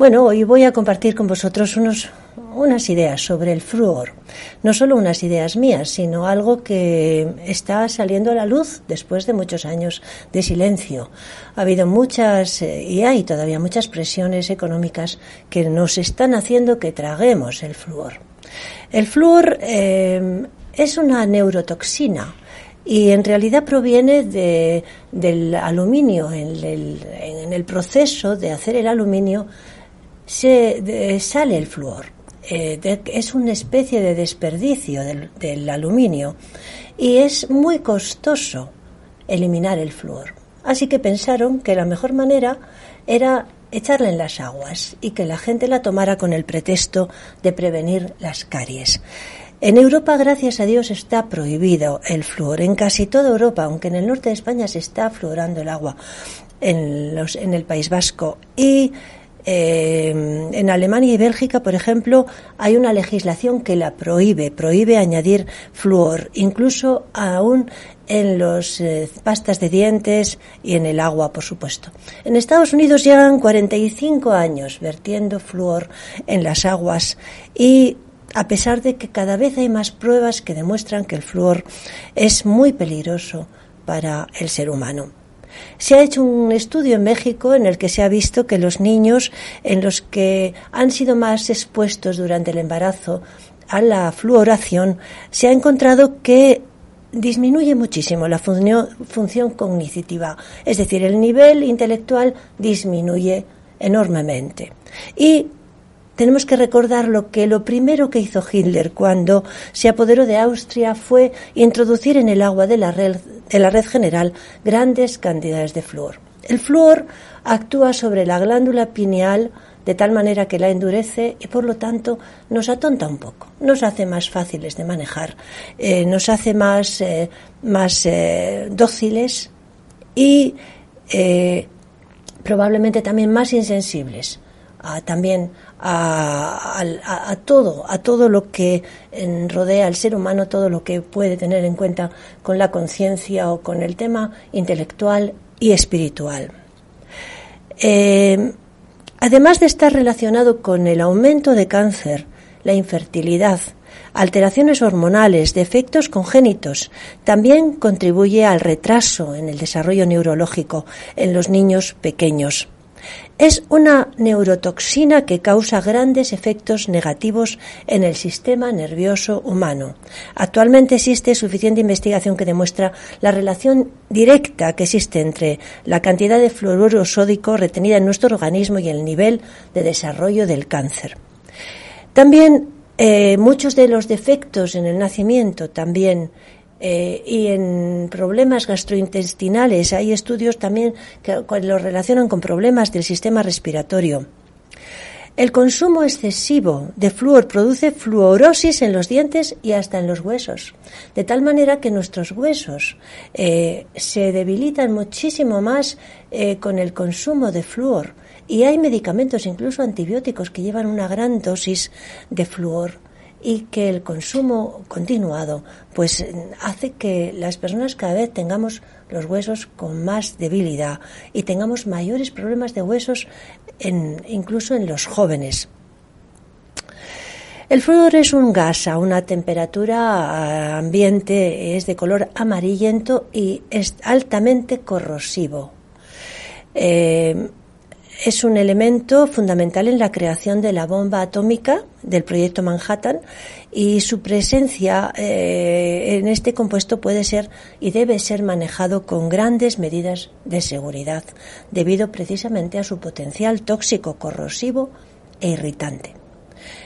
Bueno, hoy voy a compartir con vosotros unos, unas ideas sobre el flúor. No solo unas ideas mías, sino algo que está saliendo a la luz después de muchos años de silencio. Ha habido muchas, eh, y hay todavía muchas presiones económicas que nos están haciendo que traguemos el flúor. El flúor eh, es una neurotoxina y en realidad proviene de, del aluminio. En el, en el proceso de hacer el aluminio se, sale el flúor. Eh, es una especie de desperdicio del, aluminio y es muy costoso eliminar el flúor. Así que pensaron que la mejor manera era echarla en las aguas y que la gente la tomara con el pretexto de prevenir las caries. En Europa, gracias a Dios, está prohibido el flúor. En casi toda Europa, aunque en el norte de España se está fluorando el agua, en, los, en el País Vasco. Y eh, en Alemania y Bélgica, por ejemplo, hay una legislación que la prohíbe, prohíbe añadir flúor, incluso aún en los eh, pastas de dientes y en el agua, por supuesto. En Estados Unidos llevan 45 años vertiendo flúor en las aguas y a pesar de que cada vez hay más pruebas que demuestran que el flúor es muy peligroso para el ser humano. Se ha hecho un estudio en México en el que se ha visto que los niños en los que han sido más expuestos durante el embarazo a la fluoración, se ha encontrado que disminuye muchísimo la función, cognitiva, es decir, el nivel intelectual disminuye enormemente. Y tenemos que recordar lo que lo primero que hizo Hitler cuando se apoderó de Austria fue introducir en el agua de la red, de la red general grandes cantidades de flúor. El flúor actúa sobre la glándula pineal de tal manera que la endurece y por lo tanto nos atonta un poco, nos hace más fáciles de manejar, eh, nos hace más, eh, más eh, dóciles y probablemente también más insensibles también a, todo, a todo lo que rodea al ser humano, todo lo que puede tener en cuenta con la conciencia o con el tema intelectual y espiritual. Eh, además de estar relacionado con el aumento de cáncer, la infertilidad, alteraciones hormonales, defectos congénitos, también contribuye al retraso en el desarrollo neurológico en los niños pequeños. Es una neurotoxina que causa grandes efectos negativos en el sistema nervioso humano. Actualmente existe suficiente investigación que demuestra la relación directa que existe entre la cantidad de fluoruro sódico retenida en nuestro organismo y el nivel de desarrollo del cáncer. También eh, muchos de los defectos en el nacimiento también eh, y en problemas gastrointestinales hay estudios también que lo relacionan con problemas del sistema respiratorio. El consumo excesivo de flúor produce fluorosis en los dientes y hasta en los huesos, de tal manera que nuestros huesos eh, se debilitan muchísimo más eh, con el consumo de flúor. Y hay medicamentos, incluso antibióticos, que llevan una gran dosis de flúor y que el consumo continuado pues hace que las personas cada vez tengamos los huesos con más debilidad y tengamos mayores problemas de huesos en, incluso en los jóvenes. El flúor es un gas a una temperatura ambiente, es de color amarillento y es altamente corrosivo. Eh, es un elemento fundamental en la creación de la bomba atómica del proyecto Manhattan y su presencia eh, en este compuesto puede ser y debe ser manejado con grandes medidas de seguridad debido precisamente a su potencial tóxico, corrosivo e irritante.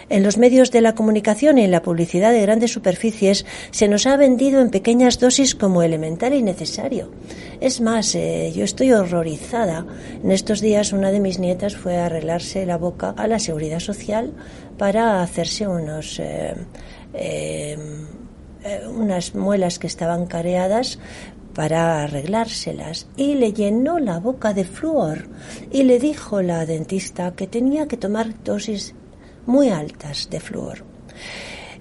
En los medios de la comunicación y en la publicidad de grandes superficies se nos ha vendido en pequeñas dosis como elemental y necesario. Es más, eh, yo estoy horrorizada. En estos días una de mis nietas fue a arreglarse la boca a la seguridad social para hacerse unos eh, eh, unas muelas que estaban careadas para arreglárselas y le llenó la boca de flúor y le dijo la dentista que tenía que tomar dosis muy altas de flúor.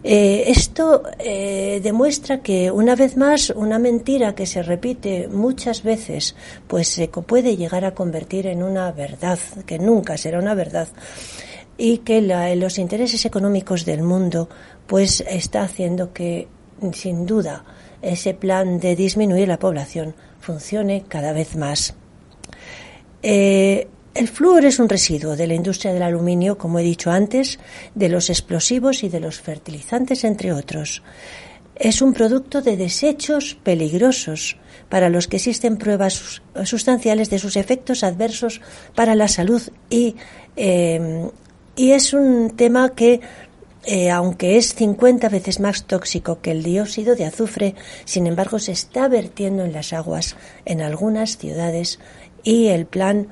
Eh, esto eh, demuestra que una vez más una mentira que se repite muchas veces pues se puede llegar a convertir en una verdad que nunca será una verdad y que los intereses económicos del mundo pues está haciendo que sin duda ese plan de disminuir la población funcione cada vez más. Eh, el flúor es un residuo de la industria del aluminio, como he dicho antes, de los explosivos y de los fertilizantes, entre otros. Es un producto de desechos peligrosos para los que existen pruebas sustanciales de sus efectos adversos para la salud y, eh, y es un tema que eh, aunque es 50 veces más tóxico que el dióxido de azufre, sin embargo se está vertiendo en las aguas en algunas ciudades y el plan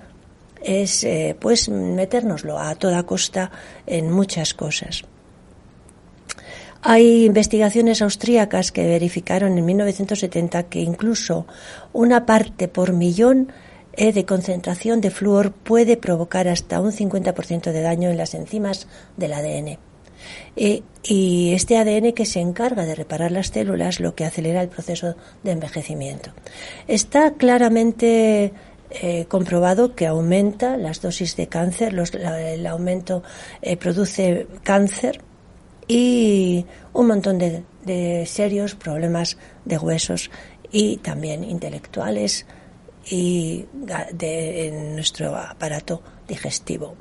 es eh, pues metérnoslo a toda costa en muchas cosas. Hay investigaciones austríacas que verificaron en 1970 que incluso una parte por millón eh, de concentración de flúor puede provocar hasta un 50% de daño en las enzimas del ADN. Eh, y este ADN que se encarga de reparar las células lo que acelera el proceso de envejecimiento. Está claramente eh, comprobado que aumenta las dosis de cáncer, el aumento eh, produce cáncer y un montón de, serios problemas de huesos y también intelectuales y de, nuestro aparato digestivo.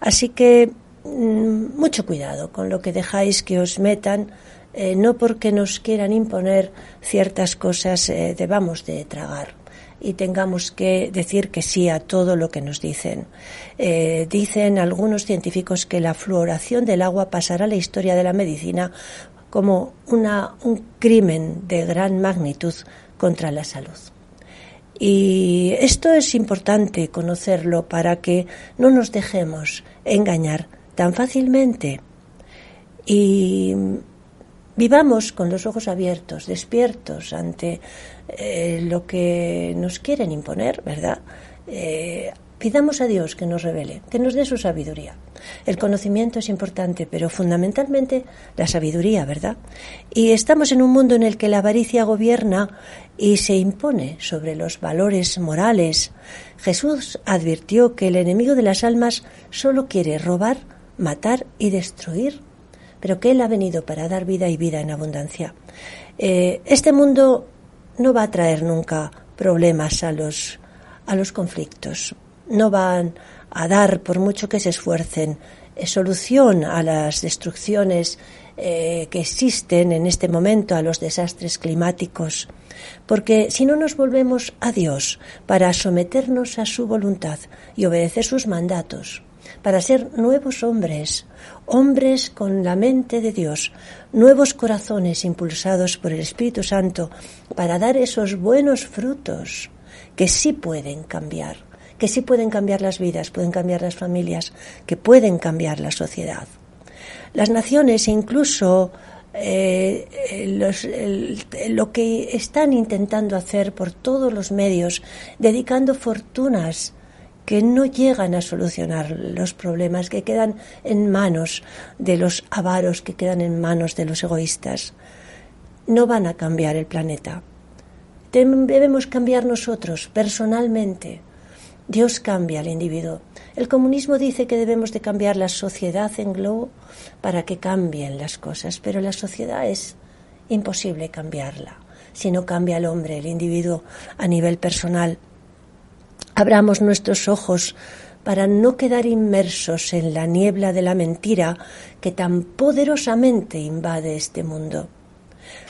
Así que Mm, mucho cuidado con lo que dejáis que os metan, eh, no porque nos quieran imponer ciertas cosas eh, debamos de tragar y tengamos que decir que sí a todo lo que nos dicen. Eh, dicen algunos científicos que la fluoración del agua pasará a la historia de la medicina como una, un crimen de gran magnitud contra la salud. Y esto es importante conocerlo para que no nos dejemos engañar tan fácilmente y vivamos con los ojos abiertos, despiertos ante eh, lo que nos quieren imponer, ¿verdad? Eh, pidamos a Dios que nos revele, que nos dé su sabiduría. El conocimiento es importante, pero fundamentalmente la sabiduría, ¿verdad? Y estamos en un mundo en el que la avaricia gobierna y se impone sobre los valores morales. Jesús advirtió que el enemigo de las almas solo quiere robar, matar y destruir, pero que Él ha venido para dar vida y vida en abundancia. Eh, este mundo no va a traer nunca problemas a los, a los conflictos, no van a dar, por mucho que se esfuercen, eh, solución a las destrucciones eh, que existen en este momento, a los desastres climáticos. Porque si no nos volvemos a Dios para someternos a su voluntad y obedecer sus mandatos, para ser nuevos hombres, hombres con la mente de Dios, nuevos corazones impulsados por el Espíritu Santo para dar esos buenos frutos que sí pueden cambiar, que sí pueden cambiar las vidas, pueden cambiar las familias, que pueden cambiar la sociedad. Las naciones incluso eh, lo que están intentando hacer por todos los medios, dedicando fortunas que no llegan a solucionar los problemas, que quedan en manos de los avaros, que quedan en manos de los egoístas. No van a cambiar el planeta. Debemos cambiar nosotros, personalmente. Dios cambia al individuo. El comunismo dice que debemos de cambiar la sociedad en globo para que cambien las cosas, pero la sociedad es imposible cambiarla si no cambia el hombre, el individuo a nivel personal abramos nuestros ojos para no quedar inmersos en la niebla de la mentira que tan poderosamente invade este mundo.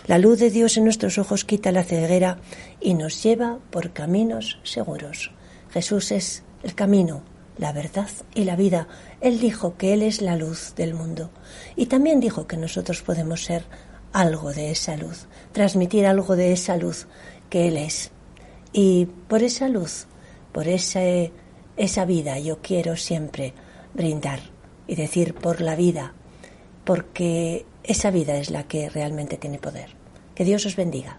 La luz de Dios en nuestros ojos quita la ceguera y nos lleva por caminos seguros. Jesús es el camino, la verdad y la vida. Él dijo que Él es la luz del mundo y también dijo que nosotros podemos ser algo de esa luz, transmitir algo de esa luz que Él es. Y por esa luz, por esa vida, yo quiero siempre brindar y decir por la vida, porque esa vida es la que realmente tiene poder. Que Dios os bendiga.